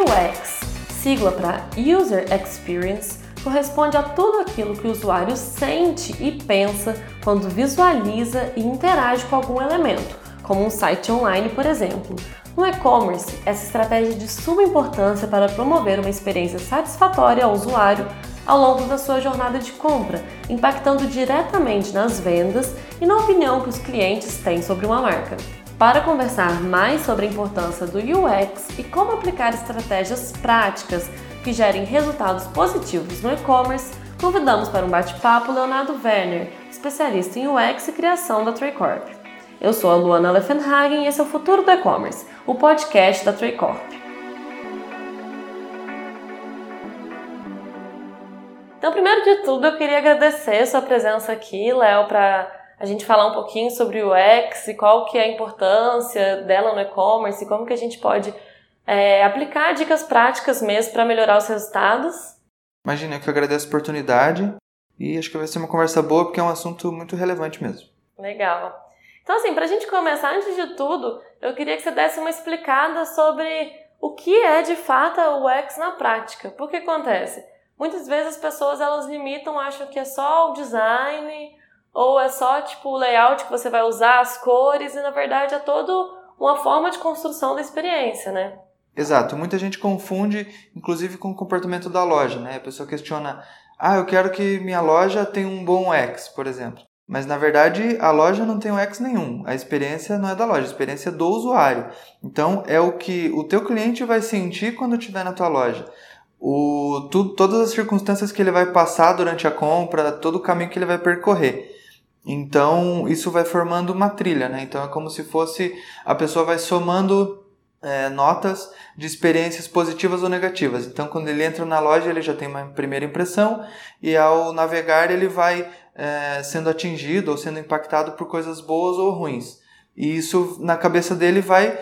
UX, sigla para User Experience, corresponde a tudo aquilo que o usuário sente e pensa quando visualiza e interage com algum elemento, como um site online, por exemplo. No e-commerce, essa estratégia é de suma importância para promover uma experiência satisfatória ao usuário ao longo da sua jornada de compra, impactando diretamente nas vendas e na opinião que os clientes têm sobre uma marca. Para conversar mais sobre a importância do UX e como aplicar estratégias práticas que gerem resultados positivos no e-commerce, convidamos para um bate-papo Leonardo Werner, especialista em UX e criação da Traycorp. Eu sou a Luana Leffenhagen e esse é o Futuro do E-Commerce, o podcast da Traycorp. Então, primeiro de tudo, eu queria agradecer sua presença aqui, Léo, para a gente falar um pouquinho sobre o UX e qual que é a importância dela no e-commerce e como que a gente pode é, aplicar dicas práticas mesmo para melhorar os resultados. Imagina, eu que agradeço a oportunidade e acho que vai ser uma conversa boa porque é um assunto muito relevante mesmo. Legal. Então, assim, para a gente começar, antes de tudo, eu queria que você desse uma explicada sobre o que é de fato o UX na prática. Por que acontece? Muitas vezes as pessoas elas limitam, acham que é só o design ou é só tipo o layout que você vai usar, as cores, e na verdade é todo uma forma de construção da experiência, né? Exato, muita gente confunde, inclusive com o comportamento da loja, né? A pessoa questiona, ah, eu quero que minha loja tenha um bom X, por exemplo. Mas na verdade a loja não tem um X nenhum. A experiência não é da loja, a experiência é do usuário. Então é o que o teu cliente vai sentir quando estiver na tua loja o, tu, todas as circunstâncias que ele vai passar durante a compra, todo o caminho que ele vai percorrer. Então, isso vai formando uma trilha, né? Então, é como se fosse a pessoa vai somando é, notas de experiências positivas ou negativas. Então, quando ele entra na loja, ele já tem uma primeira impressão e ao navegar ele vai é, sendo atingido ou sendo impactado por coisas boas ou ruins. E isso na cabeça dele vai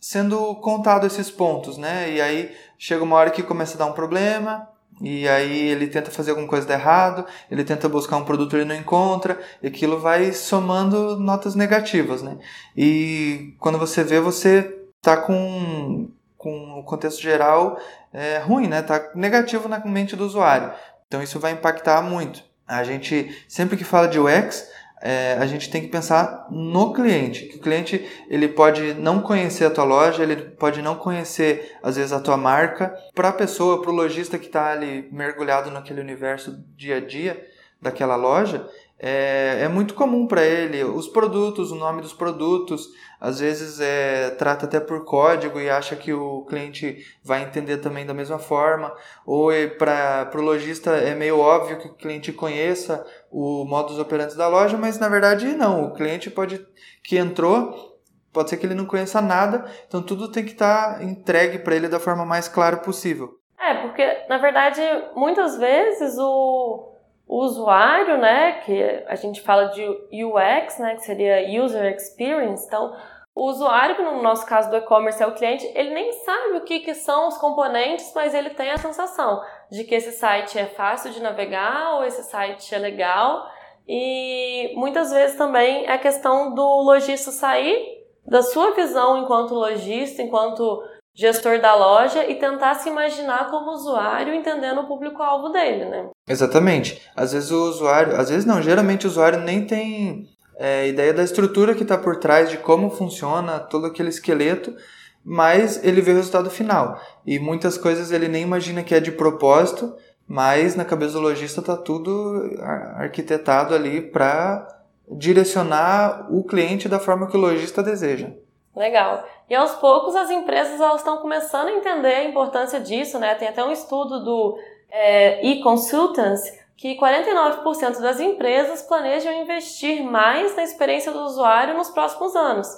sendo contado esses pontos, né? E aí chega uma hora que começa a dar um problema, e aí ele tenta fazer alguma coisa de errado, ele tenta buscar um produto ele não encontra, e aquilo vai somando notas negativas, né? E quando você vê, você tá com, com o contexto geral é, ruim, né? Tá negativo na mente do usuário. Então isso vai impactar muito. A gente, sempre que fala de UX, é, a gente tem que pensar no cliente. Que o cliente ele pode não conhecer a tua loja, ele pode não conhecer às vezes a tua marca. Para a pessoa, para o lojista que está ali mergulhado naquele universo dia a dia daquela loja, é, é muito comum para ele. Os produtos, o nome dos produtos, às vezes é, trata até por código e acha que o cliente vai entender também da mesma forma, ou é para o lojista é meio óbvio que o cliente conheça o modus operandi da loja, mas na verdade não, o cliente pode que entrou pode ser que ele não conheça nada, então tudo tem que estar tá entregue para ele da forma mais clara possível. É, porque na verdade muitas vezes o o usuário, né, que a gente fala de UX, né, que seria User Experience, então o usuário, que no nosso caso do e-commerce é o cliente, ele nem sabe o que, que são os componentes, mas ele tem a sensação de que esse site é fácil de navegar ou esse site é legal. E muitas vezes também é a questão do lojista sair da sua visão enquanto lojista, enquanto gestor da loja e tentar se imaginar como usuário entendendo o público-alvo dele, né? Exatamente. Às vezes o usuário, às vezes não, geralmente o usuário nem tem é, ideia da estrutura que está por trás, de como funciona todo aquele esqueleto, mas ele vê o resultado final. E muitas coisas ele nem imagina que é de propósito, mas na cabeça do lojista está tudo arquitetado ali para direcionar o cliente da forma que o lojista deseja. Legal. E aos poucos as empresas elas estão começando a entender a importância disso, né? Tem até um estudo do é, e-consultants que 49% das empresas planejam investir mais na experiência do usuário nos próximos anos.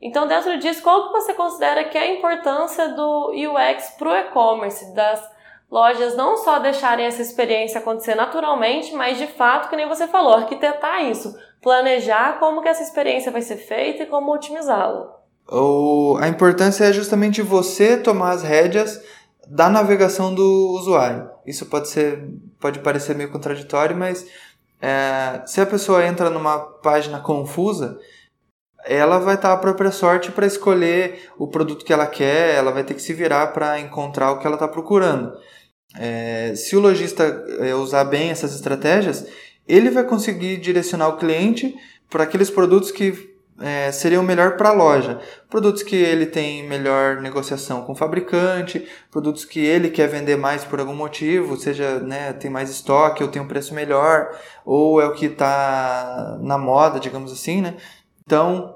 Então, dentro disso, qual que você considera que é a importância do UX para o e-commerce, das lojas não só deixarem essa experiência acontecer naturalmente, mas de fato, que nem você falou, arquitetar isso, planejar como que essa experiência vai ser feita e como otimizá-la. A importância é justamente você tomar as rédeas da navegação do usuário. Isso pode ser, pode parecer meio contraditório, mas é, se a pessoa entra numa página confusa, ela vai estar à própria sorte para escolher o produto que ela quer, ela vai ter que se virar para encontrar o que ela está procurando. É, se o lojista é, usar bem essas estratégias, ele vai conseguir direcionar o cliente para aqueles produtos que é, seriam melhor para a loja. Produtos que ele tem melhor negociação com o fabricante, produtos que ele quer vender mais por algum motivo, seja né, tem mais estoque ou tem um preço melhor, ou é o que está na moda, digamos assim. Né? Então,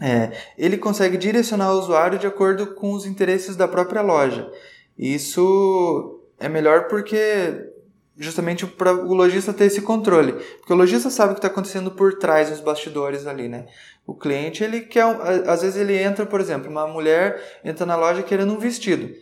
é, ele consegue direcionar o usuário de acordo com os interesses da própria loja. Isso é melhor porque justamente para o lojista ter esse controle. Porque o lojista sabe o que está acontecendo por trás dos bastidores ali, né? O cliente, ele quer, às vezes ele entra, por exemplo, uma mulher entra na loja querendo um vestido,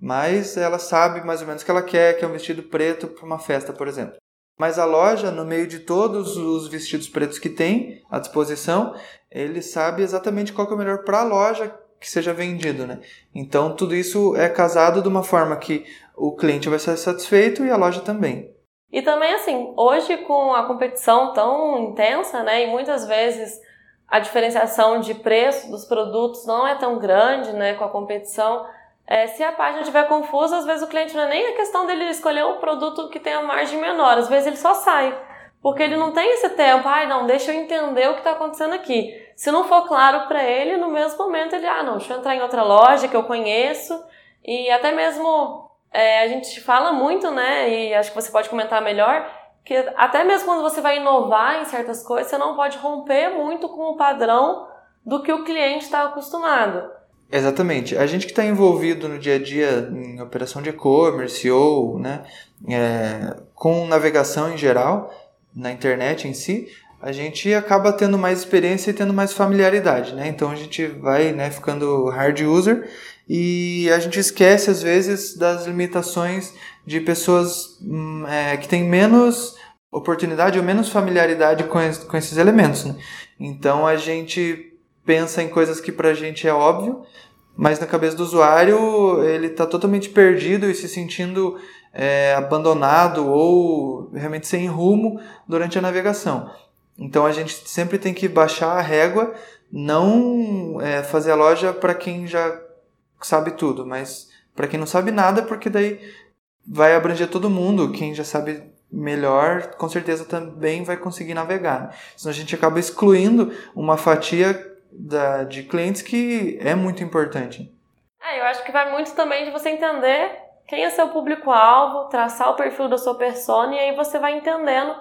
mas ela sabe mais ou menos o que ela quer, que é um vestido preto para uma festa, por exemplo. Mas a loja, no meio de todos os vestidos pretos que tem à disposição, ele sabe exatamente qual é o melhor para a loja que seja vendido, né? Então tudo isso é casado de uma forma que o cliente vai ser satisfeito e a loja também. E também assim, hoje com a competição tão intensa, né, e muitas vezes a diferenciação de preço dos produtos não é tão grande, né, com a competição, é, se a página estiver confusa, às vezes o cliente não é nem a questão dele escolher um produto que tenha margem menor, às vezes ele só sai. Porque ele não tem esse tempo, ai não, deixa eu entender o que está acontecendo aqui. Se não for claro para ele, no mesmo momento ele, ah não, deixa eu entrar em outra loja que eu conheço. E até mesmo é, a gente fala muito, né, e acho que você pode comentar melhor, que até mesmo quando você vai inovar em certas coisas, você não pode romper muito com o padrão do que o cliente está acostumado. Exatamente. A gente que está envolvido no dia a dia em operação de e-commerce ou né, é, com navegação em geral, na internet em si, a gente acaba tendo mais experiência e tendo mais familiaridade, né? Então a gente vai né, ficando hard user e a gente esquece às vezes das limitações de pessoas hum, é, que têm menos oportunidade ou menos familiaridade com, es, com esses elementos. Né? Então a gente pensa em coisas que para a gente é óbvio, mas na cabeça do usuário ele está totalmente perdido e se sentindo é, abandonado ou realmente sem rumo durante a navegação. Então a gente sempre tem que baixar a régua, não é, fazer a loja para quem já sabe tudo, mas para quem não sabe nada, porque daí vai abranger todo mundo. Quem já sabe melhor, com certeza também vai conseguir navegar. Senão a gente acaba excluindo uma fatia da, de clientes que é muito importante. É, eu acho que vai muito também de você entender quem é seu público-alvo, traçar o perfil da sua persona e aí você vai entendendo,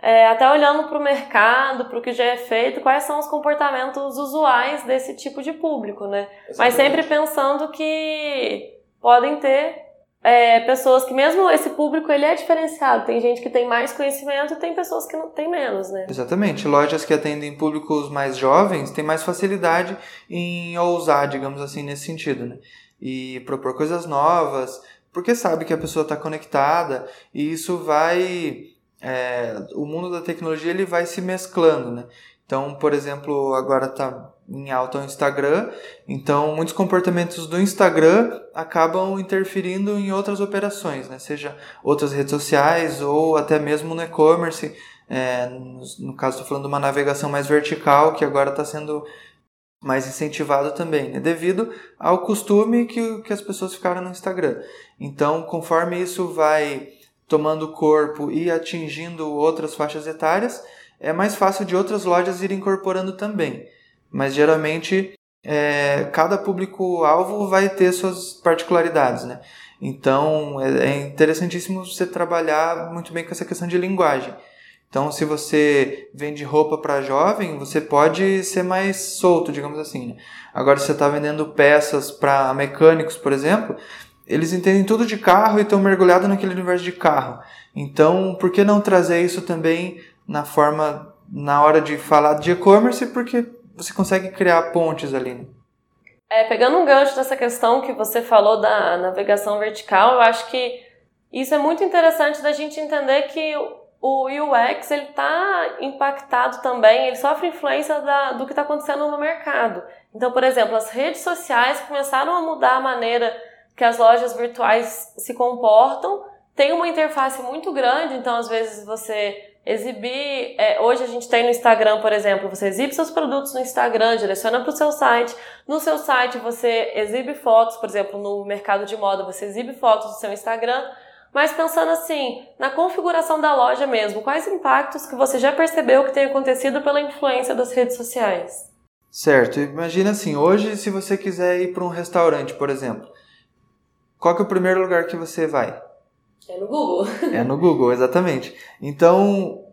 é, até olhando para o mercado, para o que já é feito, quais são os comportamentos usuais desse tipo de público, né? Exatamente. Mas sempre pensando que podem ter é, pessoas que mesmo esse público ele é diferenciado. Tem gente que tem mais conhecimento e tem pessoas que não tem menos, né? Exatamente. Lojas que atendem públicos mais jovens têm mais facilidade em ousar, digamos assim, nesse sentido, né? E propor coisas novas, porque sabe que a pessoa está conectada e isso vai é, o mundo da tecnologia ele vai se mesclando, né? Então, por exemplo, agora está em alta o Instagram, então muitos comportamentos do Instagram acabam interferindo em outras operações, né? seja outras redes sociais ou até mesmo no e-commerce. É, no, no, caso, estou falando de uma navegação mais vertical que agora está sendo mais incentivado também, né? devido ao costume que, que as pessoas ficaram no Instagram. Então, conforme isso vai tomando corpo e atingindo outras faixas etárias, é mais fácil de outras lojas ir incorporando também. Mas geralmente é, cada público-alvo vai ter suas particularidades, né? Então é, é interessantíssimo você trabalhar muito bem com essa questão de linguagem. Então, se você vende roupa para jovem, você pode ser mais solto, digamos assim. Né? Agora, se você está vendendo peças para mecânicos, por exemplo, eles entendem tudo de carro e estão mergulhados naquele universo de carro. Então, por que não trazer isso também na forma, na hora de falar de e-commerce? Porque você consegue criar pontes ali. Né? É, pegando um gancho dessa questão que você falou da navegação vertical, eu acho que isso é muito interessante da gente entender que o UX ele está impactado também, ele sofre influência da, do que está acontecendo no mercado. Então, por exemplo, as redes sociais começaram a mudar a maneira que as lojas virtuais se comportam. Tem uma interface muito grande, então às vezes você exibir. É, hoje a gente tem no Instagram, por exemplo, você exibe seus produtos no Instagram, direciona para o seu site. No seu site você exibe fotos, por exemplo, no mercado de moda você exibe fotos do seu Instagram. Mas pensando assim, na configuração da loja mesmo, quais impactos que você já percebeu que tem acontecido pela influência das redes sociais? Certo, imagina assim, hoje se você quiser ir para um restaurante, por exemplo, qual que é o primeiro lugar que você vai? É no Google. É no Google, exatamente. Então,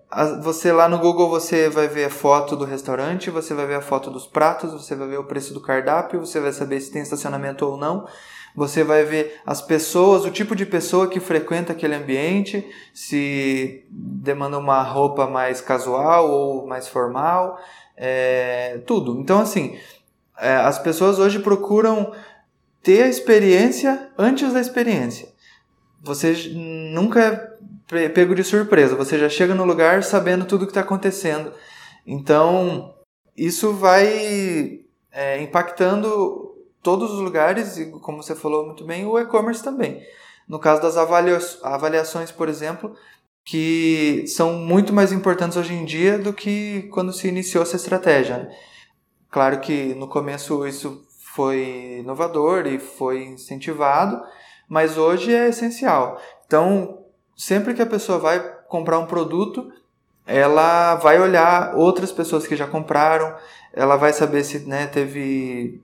você lá no Google você vai ver a foto do restaurante, você vai ver a foto dos pratos, você vai ver o preço do cardápio, você vai saber se tem estacionamento ou não. Você vai ver as pessoas, o tipo de pessoa que frequenta aquele ambiente, se demanda uma roupa mais casual ou mais formal, é, tudo. Então, assim, é, as pessoas hoje procuram ter a experiência antes da experiência você nunca é pego de surpresa, você já chega no lugar sabendo tudo o que está acontecendo. Então, isso vai é, impactando todos os lugares e, como você falou muito bem, o e-commerce também. No caso das avaliações, por exemplo, que são muito mais importantes hoje em dia do que quando se iniciou essa estratégia. Né? Claro que no começo isso foi inovador e foi incentivado, mas hoje é essencial. Então, sempre que a pessoa vai comprar um produto, ela vai olhar outras pessoas que já compraram, ela vai saber se né, teve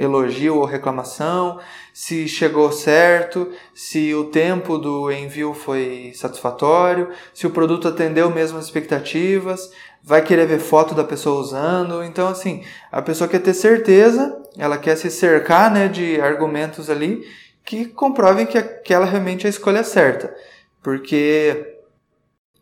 elogio ou reclamação, se chegou certo, se o tempo do envio foi satisfatório, se o produto atendeu mesmo as expectativas, vai querer ver foto da pessoa usando. Então, assim, a pessoa quer ter certeza, ela quer se cercar né, de argumentos ali que comprovem que aquela realmente é a escolha certa. Porque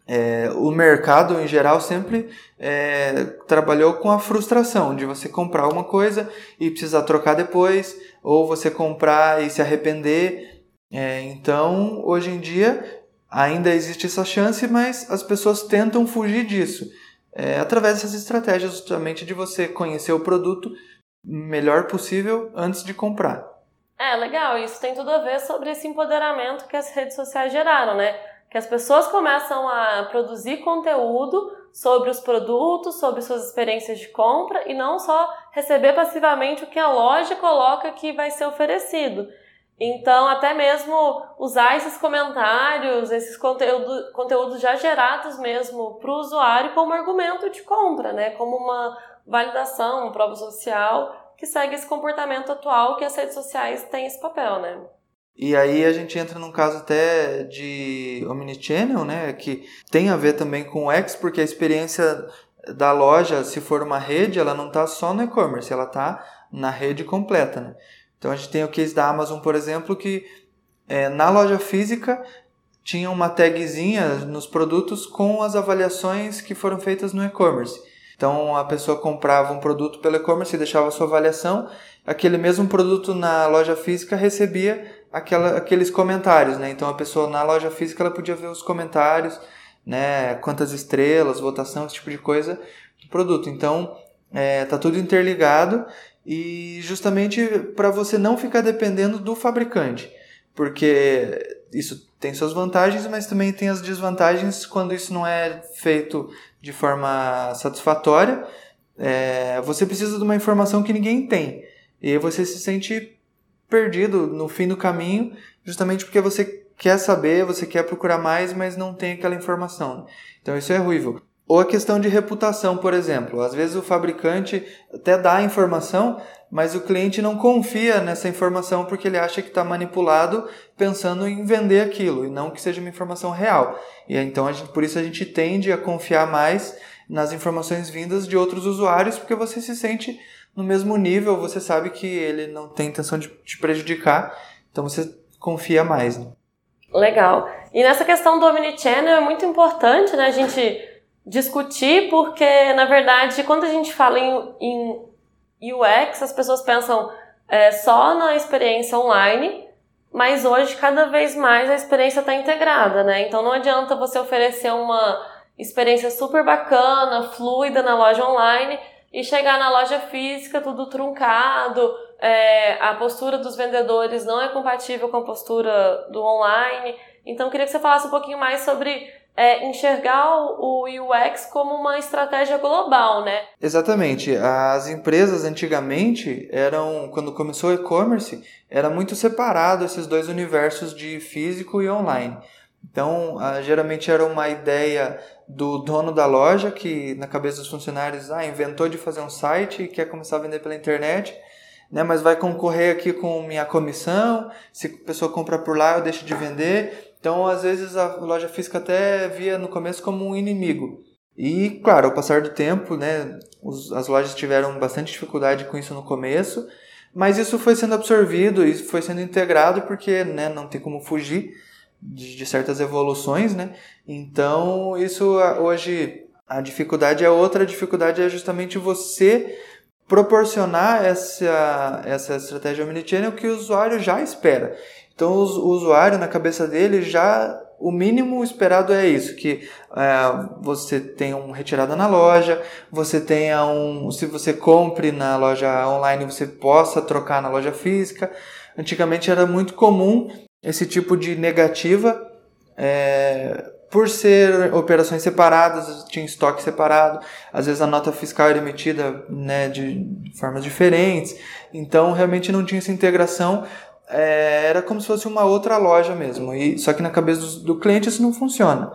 é, o mercado, em geral, sempre é, trabalhou com a frustração de você comprar uma coisa e precisar trocar depois, ou você comprar e se arrepender. É, então, hoje em dia, ainda existe essa chance, mas as pessoas tentam fugir disso. É, através dessas estratégias, justamente de você conhecer o produto melhor possível antes de comprar. É, legal. Isso tem tudo a ver sobre esse empoderamento que as redes sociais geraram, né? Que as pessoas começam a produzir conteúdo sobre os produtos, sobre suas experiências de compra e não só receber passivamente o que a loja coloca que vai ser oferecido. Então, até mesmo usar esses comentários, esses conteúdo, conteúdos já gerados mesmo para o usuário como argumento de compra, né? Como uma validação, uma prova social que segue esse comportamento atual que as redes sociais têm esse papel, né? E aí a gente entra num caso até de omnichannel, né, que tem a ver também com o X, porque a experiência da loja, se for uma rede, ela não está só no e-commerce, ela está na rede completa, né? Então a gente tem o case da Amazon, por exemplo, que é, na loja física tinha uma tagzinha nos produtos com as avaliações que foram feitas no e-commerce. Então a pessoa comprava um produto pelo e-commerce e deixava sua avaliação, aquele mesmo produto na loja física recebia aquela, aqueles comentários, né? Então a pessoa na loja física ela podia ver os comentários, né? Quantas estrelas, votação, esse tipo de coisa do produto. Então é, tá tudo interligado e justamente para você não ficar dependendo do fabricante, porque isso tem suas vantagens, mas também tem as desvantagens quando isso não é feito de forma satisfatória. É, você precisa de uma informação que ninguém tem. E você se sente perdido no fim do caminho, justamente porque você quer saber, você quer procurar mais, mas não tem aquela informação. Então isso é ruível. Ou a questão de reputação, por exemplo. Às vezes o fabricante até dá a informação, mas o cliente não confia nessa informação porque ele acha que está manipulado pensando em vender aquilo e não que seja uma informação real. E então gente, por isso a gente tende a confiar mais nas informações vindas de outros usuários porque você se sente no mesmo nível, você sabe que ele não tem intenção de te prejudicar, então você confia mais. Né? Legal. E nessa questão do Omnichannel é muito importante, né, a gente discutir, porque, na verdade, quando a gente fala em, em UX, as pessoas pensam é, só na experiência online, mas hoje, cada vez mais, a experiência está integrada, né? Então, não adianta você oferecer uma experiência super bacana, fluida na loja online e chegar na loja física tudo truncado, é, a postura dos vendedores não é compatível com a postura do online. Então, queria que você falasse um pouquinho mais sobre é, enxergar o UX como uma estratégia global, né? Exatamente. As empresas antigamente eram, quando começou o e-commerce, era muito separado esses dois universos de físico e online. Então, ah, geralmente era uma ideia do dono da loja que na cabeça dos funcionários ah, inventou de fazer um site e quer começar a vender pela internet, né, mas vai concorrer aqui com minha comissão, se a pessoa compra por lá eu deixo de vender. Então, às vezes, a loja física até via no começo como um inimigo. E, claro, ao passar do tempo, né, os, as lojas tiveram bastante dificuldade com isso no começo, mas isso foi sendo absorvido e foi sendo integrado porque né, não tem como fugir de, de certas evoluções, né? Então, isso hoje, a dificuldade é outra, a dificuldade é justamente você proporcionar essa, essa estratégia omnichannel que o usuário já espera. Então o, usuário na cabeça dele já o mínimo esperado é isso, que é, você tenha um retirada na loja, você tenha um, se você compre na loja online, você possa trocar na loja física. Antigamente era muito comum esse tipo de negativa, é, por ser operações separadas, tinha estoque separado, às vezes a nota fiscal era emitida né, de formas diferentes, então realmente não tinha essa integração é, era como se fosse uma outra loja mesmo. E, só que na cabeça do, do cliente isso não funciona.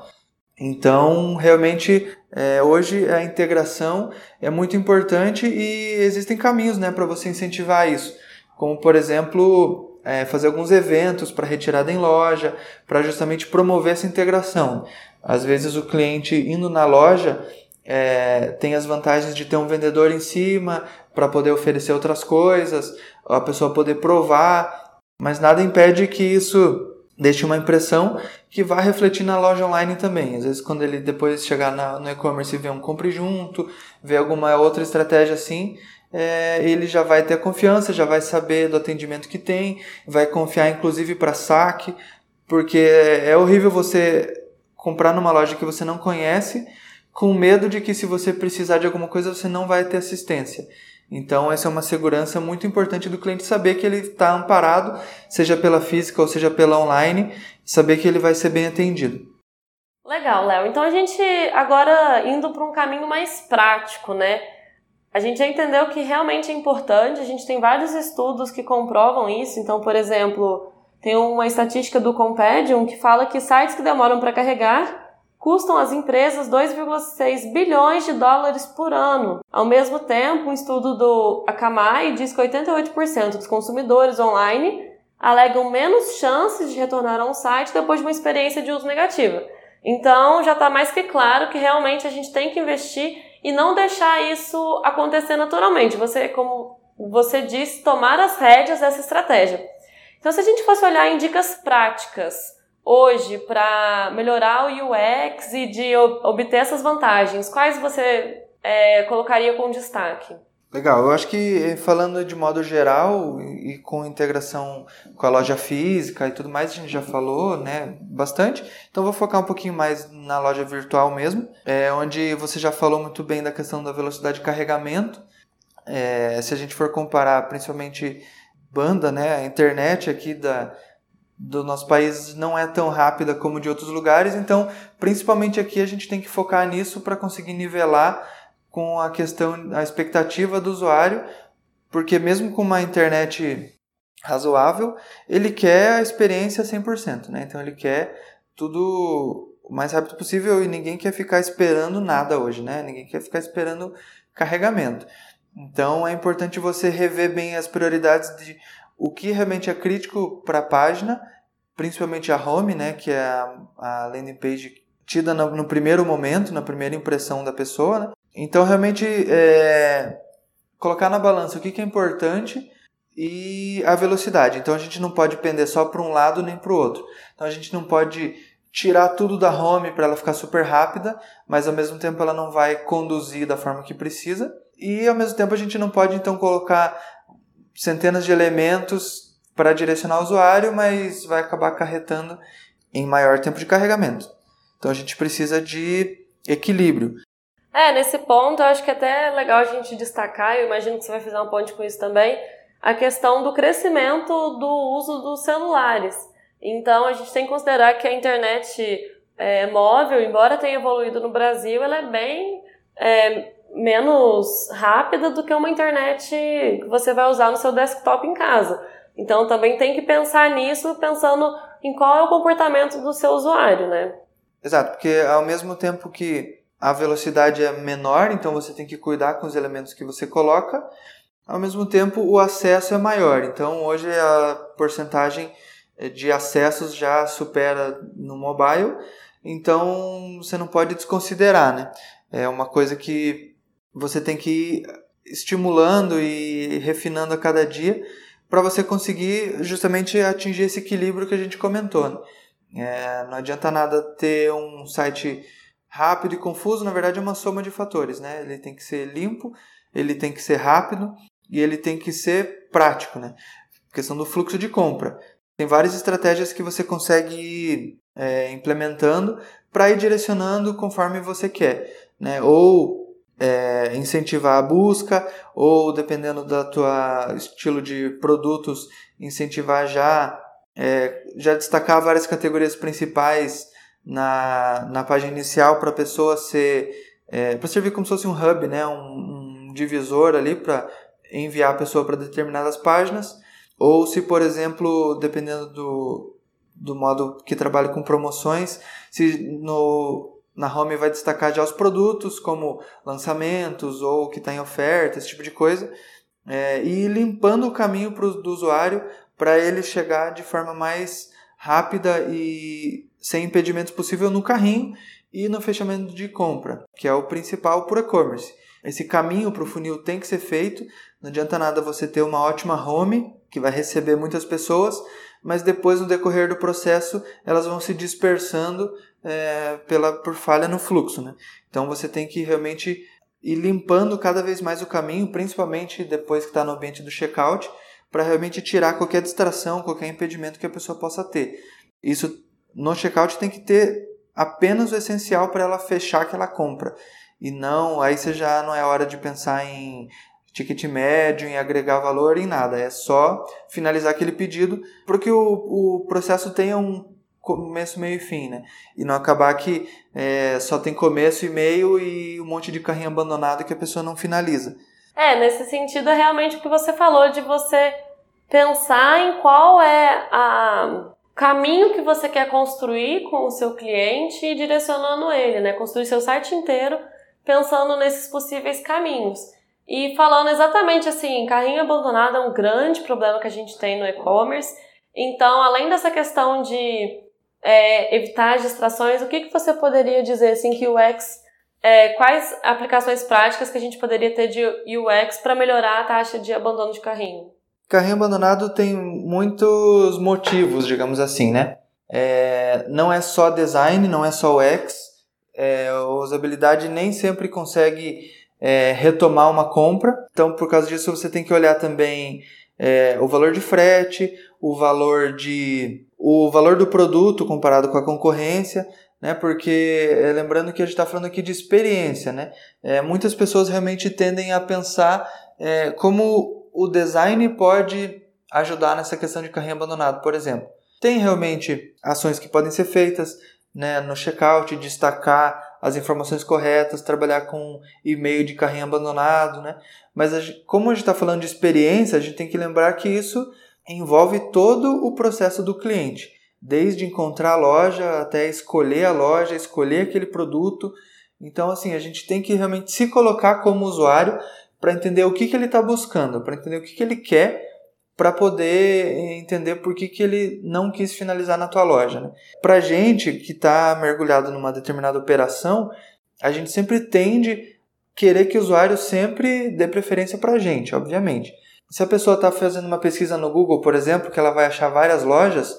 Então, realmente, é, hoje a integração é muito importante e existem caminhos né, para você incentivar isso. Como, por exemplo, é, fazer alguns eventos para retirada em loja, para justamente promover essa integração. Às vezes, o cliente indo na loja é, tem as vantagens de ter um vendedor em cima para poder oferecer outras coisas, a pessoa poder provar mas nada impede que isso deixe uma impressão que vá refletir na loja online também. Às vezes, quando ele depois chegar na, no e-commerce e ver um compre junto, ver alguma outra estratégia assim, é, ele já vai ter confiança, já vai saber do atendimento que tem, vai confiar inclusive para saque, porque é horrível você comprar numa loja que você não conhece, com medo de que se você precisar de alguma coisa você não vai ter assistência. Então, essa é uma segurança muito importante do cliente saber que ele está amparado, seja pela física ou seja pela online, saber que ele vai ser bem atendido. Legal, Léo. Então, a gente agora indo para um caminho mais prático, né? A gente já entendeu que realmente é importante, a gente tem vários estudos que comprovam isso. Então, por exemplo, tem uma estatística do Compedium que fala que sites que demoram para carregar custam às empresas 2,6 bilhões de dólares por ano. Ao mesmo tempo, um estudo do Akamai diz que 88% dos consumidores online alegam menos chances de retornar a um site depois de uma experiência de uso negativa. Então, já está mais que claro que realmente a gente tem que investir e não deixar isso acontecer naturalmente. Você, como você disse, tomar as rédeas dessa estratégia. Então, se a gente fosse olhar em dicas práticas hoje para melhorar o UX e de obter essas vantagens? Quais você é, colocaria com destaque? Legal, eu acho que falando de modo geral e com integração com a loja física e tudo mais, a gente já falou, né, bastante. Então vou focar um pouquinho mais na loja virtual mesmo, é, onde você já falou muito bem da questão da velocidade de carregamento. É, se a gente for comparar principalmente banda, né, a internet aqui da, do nosso país não é tão rápida como de outros lugares, então, principalmente aqui, a gente tem que focar nisso para conseguir nivelar com a questão, a expectativa do usuário, porque mesmo com uma internet razoável, ele quer a experiência 100%, né? Então, ele quer tudo o mais rápido possível e ninguém quer ficar esperando nada hoje, né? Ninguém quer ficar esperando carregamento. Então, é importante você rever bem as prioridades de o que realmente é crítico para a página, principalmente a home, né, que é a, a landing page tida no, no, primeiro momento, na primeira impressão da pessoa. Né? Então, realmente, é, colocar na balança o que, que é importante e a velocidade. Então, a gente não pode pender só para um lado nem para o outro. Então, a gente não pode tirar tudo da home para ela ficar super rápida, mas ao mesmo tempo ela não vai conduzir da forma que precisa. E ao mesmo tempo a gente não pode então colocar centenas de elementos para direcionar o usuário, mas vai acabar acarretando em maior tempo de carregamento. Então a gente precisa de equilíbrio. É, nesse ponto eu acho que é até legal a gente destacar, eu imagino que você vai fazer uma ponte com isso também, a questão do crescimento do uso dos celulares. Então a gente tem que considerar que a internet é, móvel, embora tenha evoluído no Brasil, ela é bem é, menos rápida do que uma internet que você vai usar no seu desktop em casa. Então também tem que pensar nisso, pensando em qual é o comportamento do seu usuário, né? Exato, porque ao mesmo tempo que a velocidade é menor, então você tem que cuidar com os elementos que você coloca, ao mesmo tempo o acesso é maior. Então hoje a porcentagem de acessos já supera no mobile, então você não pode desconsiderar, né? É uma coisa que você tem que ir estimulando e refinando a cada dia para você conseguir justamente atingir esse equilíbrio que a gente comentou. Né? É, não adianta nada ter um site rápido e confuso, na verdade é uma soma de fatores, né? Ele tem que ser limpo, ele tem que ser rápido e ele tem que ser prático, né? Questão do fluxo de compra. Tem várias estratégias que você consegue ir é, implementando para ir direcionando conforme você quer, né? Ou é, incentivar a busca, ou dependendo da tua estilo de produtos, incentivar já é, já destacar várias categorias principais na, na página inicial para a pessoa ser é, para servir como se fosse um hub, né? um, um divisor ali para enviar a pessoa para determinadas páginas ou se, por exemplo, dependendo do, do modo que trabalha com promoções, se no, na home vai destacar já os produtos como lançamentos ou que está em oferta, esse tipo de coisa, é, e limpando o caminho pro, do usuário para ele chegar de forma mais rápida e sem impedimentos possível no carrinho e no fechamento de compra, que é o principal por e-commerce. Esse caminho para o funil tem que ser feito. Não adianta nada você ter uma ótima home que vai receber muitas pessoas, mas depois no decorrer do processo elas vão se dispersando é, pela por falha no fluxo, né? Então você tem que realmente ir limpando cada vez mais o caminho, principalmente depois que está no ambiente do checkout, para realmente tirar qualquer distração, qualquer impedimento que a pessoa possa ter. Isso no checkout tem que ter apenas o essencial para ela fechar aquela compra. E não, aí você já não é hora de pensar em ticket médio, em agregar valor, em nada. É só finalizar aquele pedido para que o, o processo tenha um começo, meio e fim, né? E não acabar que é, só tem começo e meio e um monte de carrinho abandonado que a pessoa não finaliza. É, nesse sentido é realmente o que você falou de você pensar em qual é a caminho que você quer construir com o seu cliente e direcionando ele, né? Construir seu site inteiro pensando nesses possíveis caminhos. E falando exatamente assim, carrinho abandonado é um grande problema que a gente tem no e-commerce. Então, além dessa questão de é, evitar distrações, o que, que você poderia dizer assim que o UX, é, quais aplicações práticas que a gente poderia ter de UX para melhorar a taxa de abandono de carrinho? Carrinho abandonado tem muitos motivos, digamos assim, né? É, não é só design, não é só UX. É, a usabilidade nem sempre consegue é, retomar uma compra. Então, por causa disso, você tem que olhar também é, o valor de frete, o valor de o valor do produto comparado com a concorrência, né? Porque é, lembrando que a gente está falando aqui de experiência, né? É, muitas pessoas realmente tendem a pensar é, como o design pode ajudar nessa questão de carrinho abandonado, por exemplo. Tem realmente ações que podem ser feitas né, no checkout, destacar as informações corretas, trabalhar com e-mail de carrinho abandonado, né? Mas a gente, como a gente está falando de experiência, a gente tem que lembrar que isso envolve todo o processo do cliente, desde encontrar a loja até escolher a loja, escolher aquele produto. Então, assim, a gente tem que realmente se colocar como usuário para entender o que, que ele está buscando, para entender o que, que ele quer para poder entender por que, que ele não quis finalizar na tua loja. Né? Para gente que está mergulhado numa determinada operação, a gente sempre tende querer que o usuário sempre dê preferência para a gente, obviamente. Se a pessoa está fazendo uma pesquisa no Google, por exemplo, que ela vai achar várias lojas,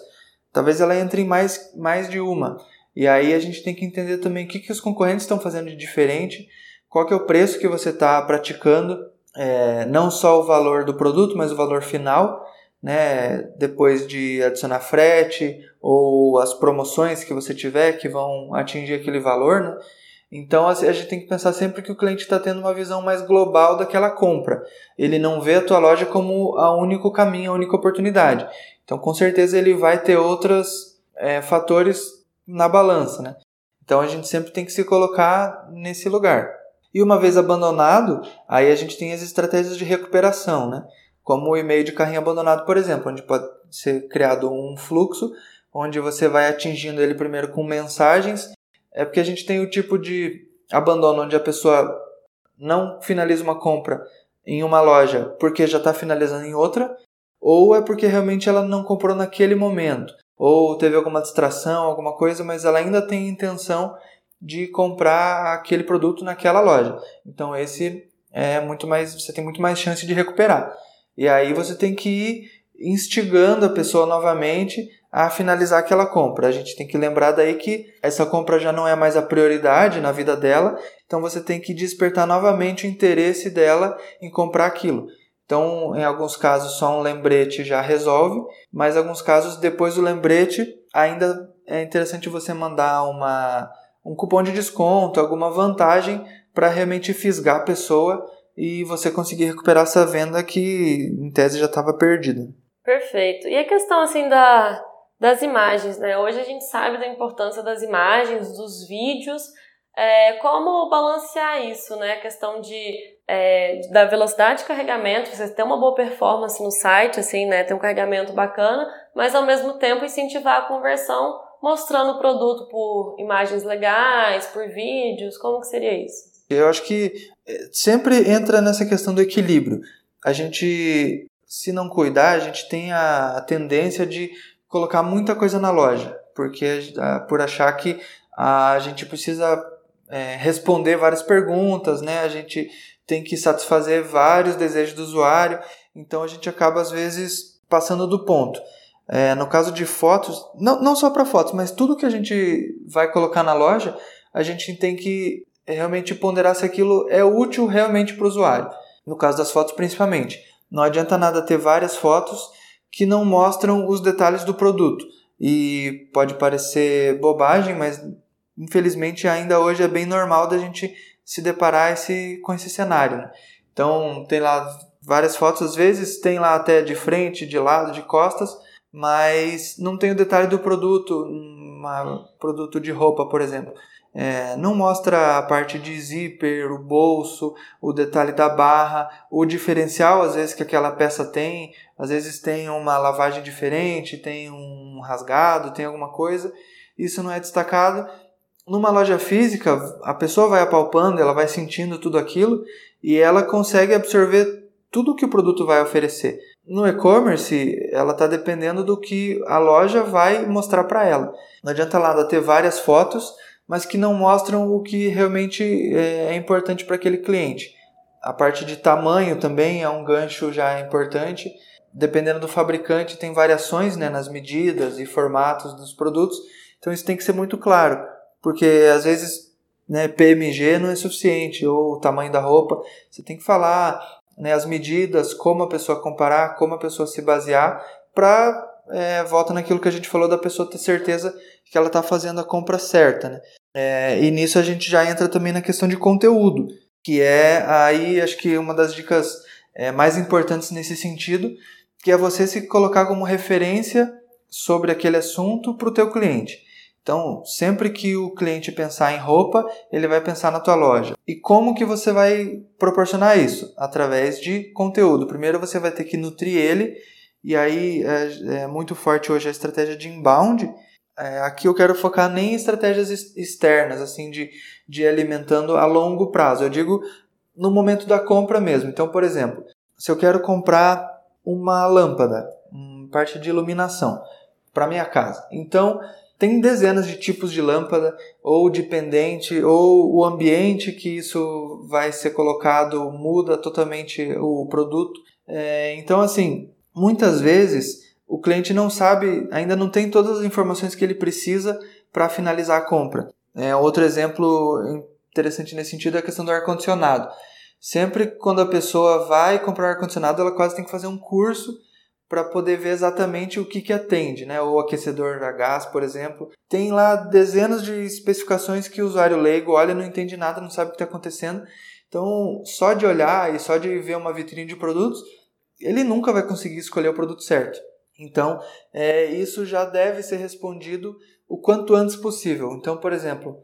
talvez ela entre em mais, mais de uma. E aí a gente tem que entender também o que, que os concorrentes estão fazendo de diferente, qual que é o preço que você está praticando é, não só o valor do produto, mas o valor final, né, depois de adicionar frete ou as promoções que você tiver que vão atingir aquele valor, né? Então a gente tem que pensar sempre que o cliente está tendo uma visão mais global daquela compra. Ele não vê a tua loja como a único caminho, a única oportunidade. Então com certeza ele vai ter outros é, fatores na balança, né? Então a gente sempre tem que se colocar nesse lugar. E uma vez abandonado, aí a gente tem as estratégias de recuperação, né? Como o e-mail de carrinho abandonado, por exemplo, onde pode ser criado um fluxo onde você vai atingindo ele primeiro com mensagens. É porque a gente tem o tipo de abandono onde a pessoa não finaliza uma compra em uma loja porque já está finalizando em outra, ou é porque realmente ela não comprou naquele momento, ou teve alguma distração, alguma coisa, mas ela ainda tem intenção de comprar aquele produto naquela loja. Então esse é muito mais, você tem muito mais chance de recuperar. E aí você tem que ir instigando a pessoa novamente a finalizar aquela compra. A gente tem que lembrar daí que essa compra já não é mais a prioridade na vida dela, então você tem que despertar novamente o interesse dela em comprar aquilo. Então, em alguns casos, só um lembrete já resolve, mas em alguns casos, depois do lembrete, ainda é interessante você mandar uma, um cupom de desconto, alguma vantagem para realmente fisgar a pessoa e você conseguir recuperar essa venda que, em tese, já estava perdida. Perfeito. E a questão assim da das imagens, né? Hoje a gente sabe da importância das imagens, dos vídeos, é, como balancear isso, né? A questão de, é, da velocidade de carregamento, você ter uma boa performance no site, assim, né? Ter um carregamento bacana, mas ao mesmo tempo incentivar a conversão mostrando o produto por imagens legais, por vídeos, como que seria isso? Eu acho que é, sempre entra nessa questão do equilíbrio. A gente, se não cuidar, a gente tem a tendência de colocar muita coisa na loja, porque por achar que a gente precisa é, responder várias perguntas, né? A gente tem que satisfazer vários desejos do usuário, então a gente acaba às vezes passando do ponto. É, no caso de fotos, não, não só para fotos, mas tudo que a gente vai colocar na loja, a gente tem que realmente ponderar se aquilo é útil realmente para o usuário. No caso das fotos, principalmente. Não adianta nada ter várias fotos que não mostram os detalhes do produto. E pode parecer bobagem, mas infelizmente ainda hoje é bem normal da gente se deparar esse, com esse cenário. Né? Então tem lá várias fotos, às vezes tem lá até de frente, de lado, de costas, mas não tem o detalhe do produto, um produto de roupa, por exemplo. É, não mostra a parte de zíper, o bolso, o detalhe da barra, o diferencial às vezes que aquela peça tem, às vezes tem uma lavagem diferente, tem um rasgado, tem alguma coisa, isso não é destacado. Numa loja física, a pessoa vai apalpando, ela vai sentindo tudo aquilo e ela consegue absorver tudo que o produto vai oferecer. No e-commerce, ela está dependendo do que a loja vai mostrar para ela. Não adianta nada ter várias fotos mas que não mostram o que realmente é, é importante para aquele cliente. A parte de tamanho também é um gancho já importante. Dependendo do fabricante, tem variações né, nas medidas e formatos dos produtos, então isso tem que ser muito claro, porque às vezes né, PMG não é suficiente, ou o tamanho da roupa, você tem que falar né, as medidas, como a pessoa comparar, como a pessoa se basear, para é, volta naquilo que a gente falou da pessoa ter certeza que ela está fazendo a compra certa. Né? É, e nisso a gente já entra também na questão de conteúdo, que é aí acho que uma das dicas é, mais importantes nesse sentido, que é você se colocar como referência sobre aquele assunto para o teu cliente. Então, sempre que o cliente pensar em roupa, ele vai pensar na tua loja. E como que você vai proporcionar isso? Através de conteúdo. Primeiro você vai ter que nutrir ele e aí é, é muito forte hoje a estratégia de inbound. É, aqui eu quero focar nem em estratégias externas, assim, de, de alimentando a longo prazo. Eu digo no momento da compra mesmo. Então, por exemplo, se eu quero comprar uma lâmpada, uma parte de iluminação para minha casa. Então, tem dezenas de tipos de lâmpada, ou de pendente, ou o ambiente que isso vai ser colocado muda totalmente o produto. É, então, assim, muitas vezes o cliente não sabe, ainda não tem todas as informações que ele precisa para finalizar a compra. É, outro exemplo interessante nesse sentido é a questão do ar-condicionado. Sempre quando a pessoa vai comprar ar-condicionado, ela quase tem que fazer um curso para poder ver exatamente o que, que atende, né? O aquecedor a gás, por exemplo. Tem lá dezenas de especificações que o usuário leigo olha, não entende nada, não sabe o que está acontecendo. Então, só de olhar e só de ver uma vitrine de produtos, ele nunca vai conseguir escolher o produto certo. Então, é, isso já deve ser respondido o quanto antes possível. Então, por exemplo,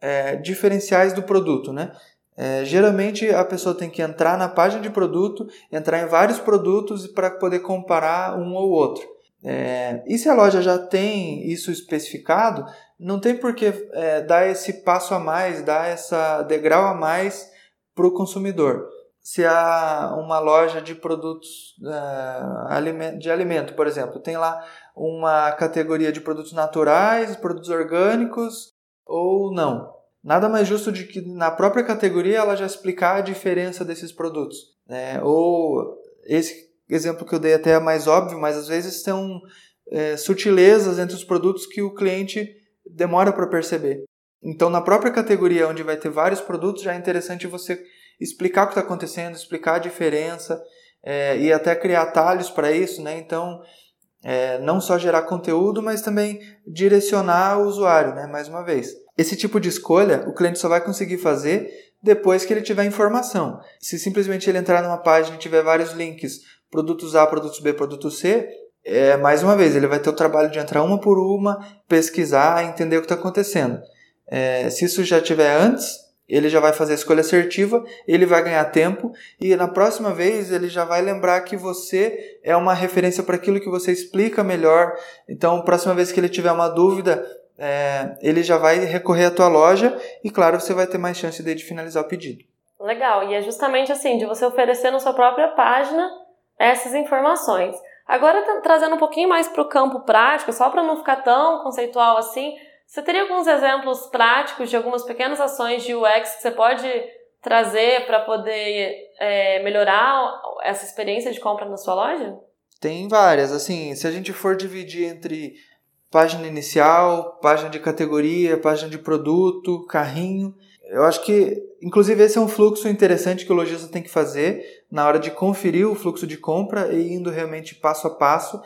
é, diferenciais do produto, né? É, geralmente a pessoa tem que entrar na página de produto, entrar em vários produtos para poder comparar um ou outro. É, e se a loja já tem isso especificado, não tem por que é, dar esse passo a mais, dar essa degrau a mais para o consumidor. Se há uma loja de produtos é, de alimento, por exemplo, tem lá uma categoria de produtos naturais, produtos orgânicos ou não. Nada mais justo de que na própria categoria ela já explicar a diferença desses produtos. Né? Ou esse exemplo que eu dei até é mais óbvio, mas às vezes são é, sutilezas entre os produtos que o cliente demora para perceber. Então, na própria categoria onde vai ter vários produtos, já é interessante você explicar o que está acontecendo, explicar a diferença é, e até criar atalhos para isso, né? Então, é, não só gerar conteúdo, mas também direcionar o usuário, né? Mais uma vez. Esse tipo de escolha o cliente só vai conseguir fazer depois que ele tiver informação. Se simplesmente ele entrar numa página e tiver vários links, produtos A, produtos B, produto C, é, mais uma vez, ele vai ter o trabalho de entrar uma por uma, pesquisar, entender o que está acontecendo. É, se isso já tiver antes, ele já vai fazer a escolha assertiva, ele vai ganhar tempo e na próxima vez ele já vai lembrar que você é uma referência para aquilo que você explica melhor. Então, próxima vez que ele tiver uma dúvida, é, ele já vai recorrer à tua loja e, claro, você vai ter mais chance de finalizar o pedido. Legal, e é justamente assim, de você oferecer na sua própria página essas informações. Agora, trazendo um pouquinho mais para o campo prático, só para não ficar tão conceitual assim, você teria alguns exemplos práticos de algumas pequenas ações de UX que você pode trazer para poder é, melhorar essa experiência de compra na sua loja? Tem várias. Assim, se a gente for dividir entre página inicial, página de categoria, página de produto, carrinho. Eu acho que, inclusive, esse é um fluxo interessante que o lojista tem que fazer na hora de conferir o fluxo de compra e indo realmente passo a passo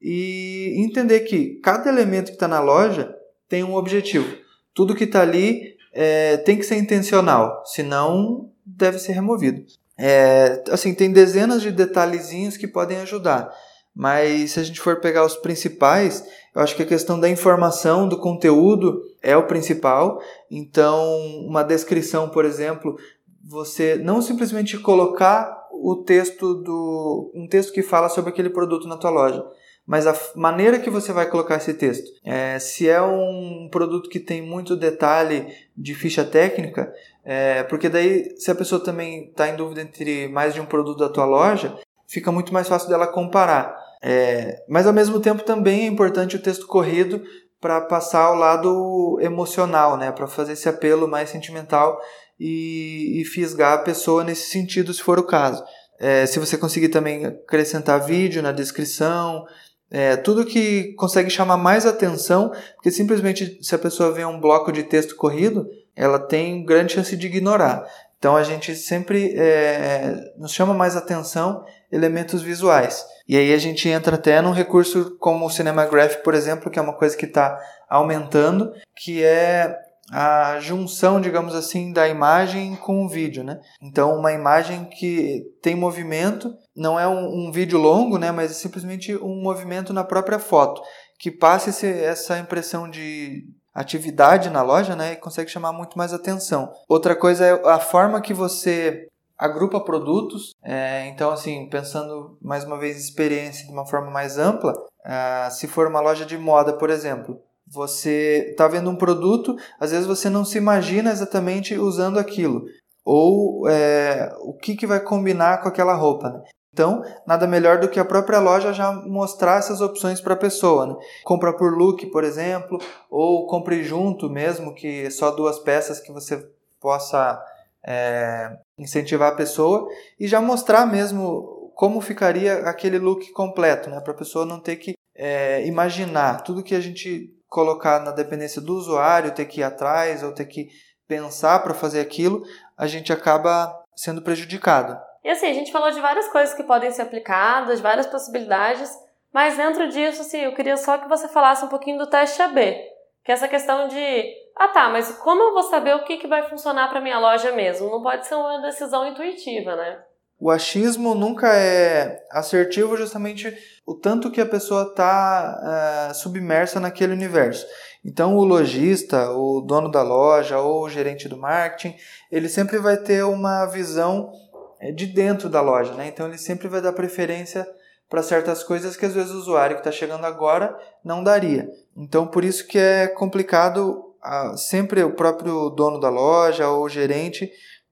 e entender que cada elemento que está na loja tem um objetivo. Tudo que está ali é, tem que ser intencional, senão deve ser removido. É, assim, tem dezenas de detalhezinhos que podem ajudar. Mas se a gente for pegar os principais, eu acho que a questão da informação, do conteúdo é o principal. Então, uma descrição, por exemplo, você não simplesmente colocar o texto do um texto que fala sobre aquele produto na tua loja, mas a maneira que você vai colocar esse texto. É, se é um produto que tem muito detalhe de ficha técnica, é, porque daí se a pessoa também está em dúvida entre mais de um produto da tua loja, fica muito mais fácil dela comparar. É, mas ao mesmo tempo também é importante o texto corrido para passar o lado emocional, né? para fazer esse apelo mais sentimental e, e, fisgar a pessoa nesse sentido, se for o caso. É, se você conseguir também acrescentar vídeo na descrição, é, tudo que consegue chamar mais atenção, porque simplesmente se a pessoa vê um bloco de texto corrido, ela tem grande chance de ignorar. Então a gente sempre é, nos chama mais atenção elementos visuais. E aí a gente entra até num recurso como o Cinema Graph, por exemplo, que é uma coisa que está aumentando, que é a junção, digamos assim, da imagem com o vídeo, né? Então, uma imagem que tem movimento, não é um, um vídeo longo, né? Mas é simplesmente um movimento na própria foto, que passa esse, essa impressão de atividade na loja, né? E consegue chamar muito mais atenção. Outra coisa é a forma que você agrupa produtos. É, então, assim, pensando mais uma vez experiência de uma forma mais ampla, uh, se for uma loja de moda, por exemplo, você está vendo um produto, às vezes você não se imagina exatamente usando aquilo. Ou é, o que, que vai combinar com aquela roupa. Né? Então, nada melhor do que a própria loja já mostrar essas opções para a pessoa. Né? Compra por look, por exemplo, ou compre junto mesmo, que é só duas peças que você possa é, incentivar a pessoa e já mostrar mesmo como ficaria aquele look completo, né? Para a pessoa não ter que é, imaginar tudo que a gente colocar na dependência do usuário, ter que ir atrás ou ter que pensar para fazer aquilo, a gente acaba sendo prejudicado. E assim, a gente falou de várias coisas que podem ser aplicadas, várias possibilidades, mas dentro disso, assim, eu queria só que você falasse um pouquinho do teste AB, que é essa questão de ah, tá, mas como eu vou saber o que, que vai funcionar para minha loja mesmo? Não pode ser uma decisão intuitiva, né? o achismo nunca é assertivo justamente o tanto que a pessoa está uh, submersa naquele universo. Então, o lojista, o dono da loja ou o gerente do marketing, ele sempre vai ter uma visão eh, de dentro da loja, né? Então, ele sempre vai dar preferência para certas coisas que às vezes o usuário que está chegando agora não daria. Então, por isso que é complicado uh, sempre o próprio dono da loja ou gerente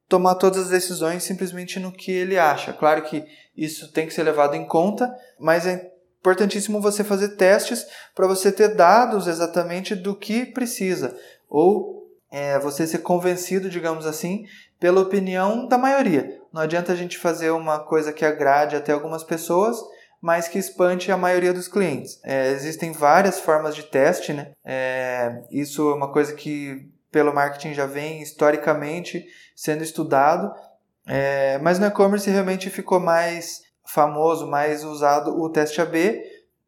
tomar todas as decisões simplesmente no que ele acha. Claro que isso tem que ser levado em conta, mas é importantíssimo você fazer testes para você ter dados exatamente do que precisa. Ou é, você ser convencido, digamos assim, pela opinião da maioria. Não adianta a gente fazer uma coisa que agrade até algumas pessoas, mas que espante a maioria dos clientes. É, existem várias formas de teste, né? É, isso é uma coisa que pelo marketing já vem historicamente sendo estudado, é, mas no e-commerce realmente ficou mais famoso, mais usado o teste AB,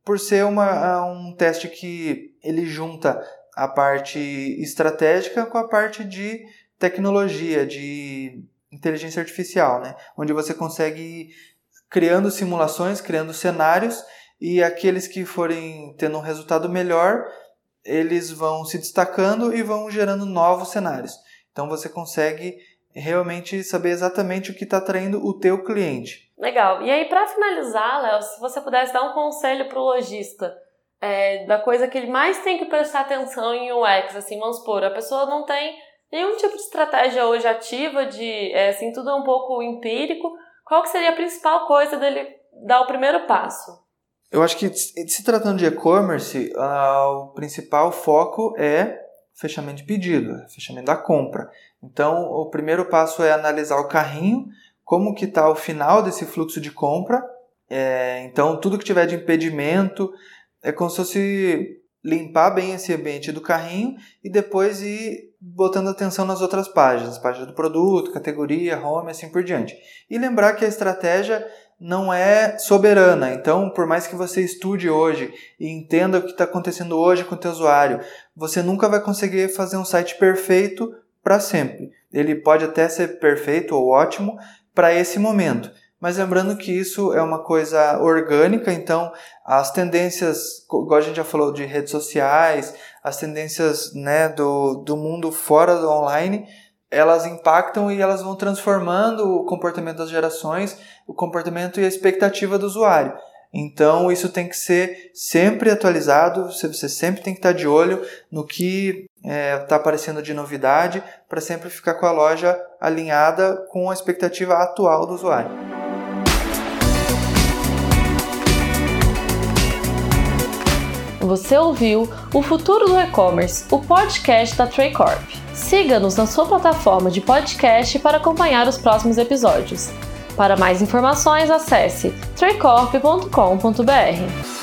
por ser uma, um teste que ele junta a parte estratégica com a parte de tecnologia, de inteligência artificial, né? onde você consegue criando simulações, criando cenários e aqueles que forem tendo um resultado melhor eles vão se destacando e vão gerando novos cenários. Então você consegue realmente saber exatamente o que está atraindo o teu cliente. Legal. E aí, para finalizar, Léo, se você pudesse dar um conselho para o lojista é, da coisa que ele mais tem que prestar atenção em UX, assim, vamos supor, a pessoa não tem nenhum tipo de estratégia hoje ativa, de, é, assim, tudo é um pouco empírico, qual que seria a principal coisa dele dar o primeiro passo? Eu acho que se tratando de e-commerce, o principal foco é fechamento de pedido, fechamento da compra. Então, o primeiro passo é analisar o carrinho, como que está o final desse fluxo de compra. É, então, tudo que tiver de impedimento é como se fosse limpar bem esse ambiente do carrinho e depois ir botando atenção nas outras páginas, página do produto, categoria, home, assim por diante. E lembrar que a estratégia não é soberana. Então, por mais que você estude hoje e entenda o que está acontecendo hoje com o teu usuário, você nunca vai conseguir fazer um site perfeito para sempre. Ele pode até ser perfeito ou ótimo para esse momento. Mas lembrando que isso é uma coisa orgânica, então as tendências, igual a gente já falou de redes sociais, as tendências né, do, do mundo fora do online, elas impactam e elas vão transformando o comportamento das gerações, o comportamento e a expectativa do usuário. Então isso tem que ser sempre atualizado, você sempre tem que estar de olho no que está é, tá aparecendo de novidade para sempre ficar com a loja alinhada com a expectativa atual do usuário. Você ouviu O Futuro do E-Commerce, o podcast da Traycorp. Siga-nos na sua plataforma de podcast para acompanhar os próximos episódios. Para mais informações, acesse traycorp.com.br.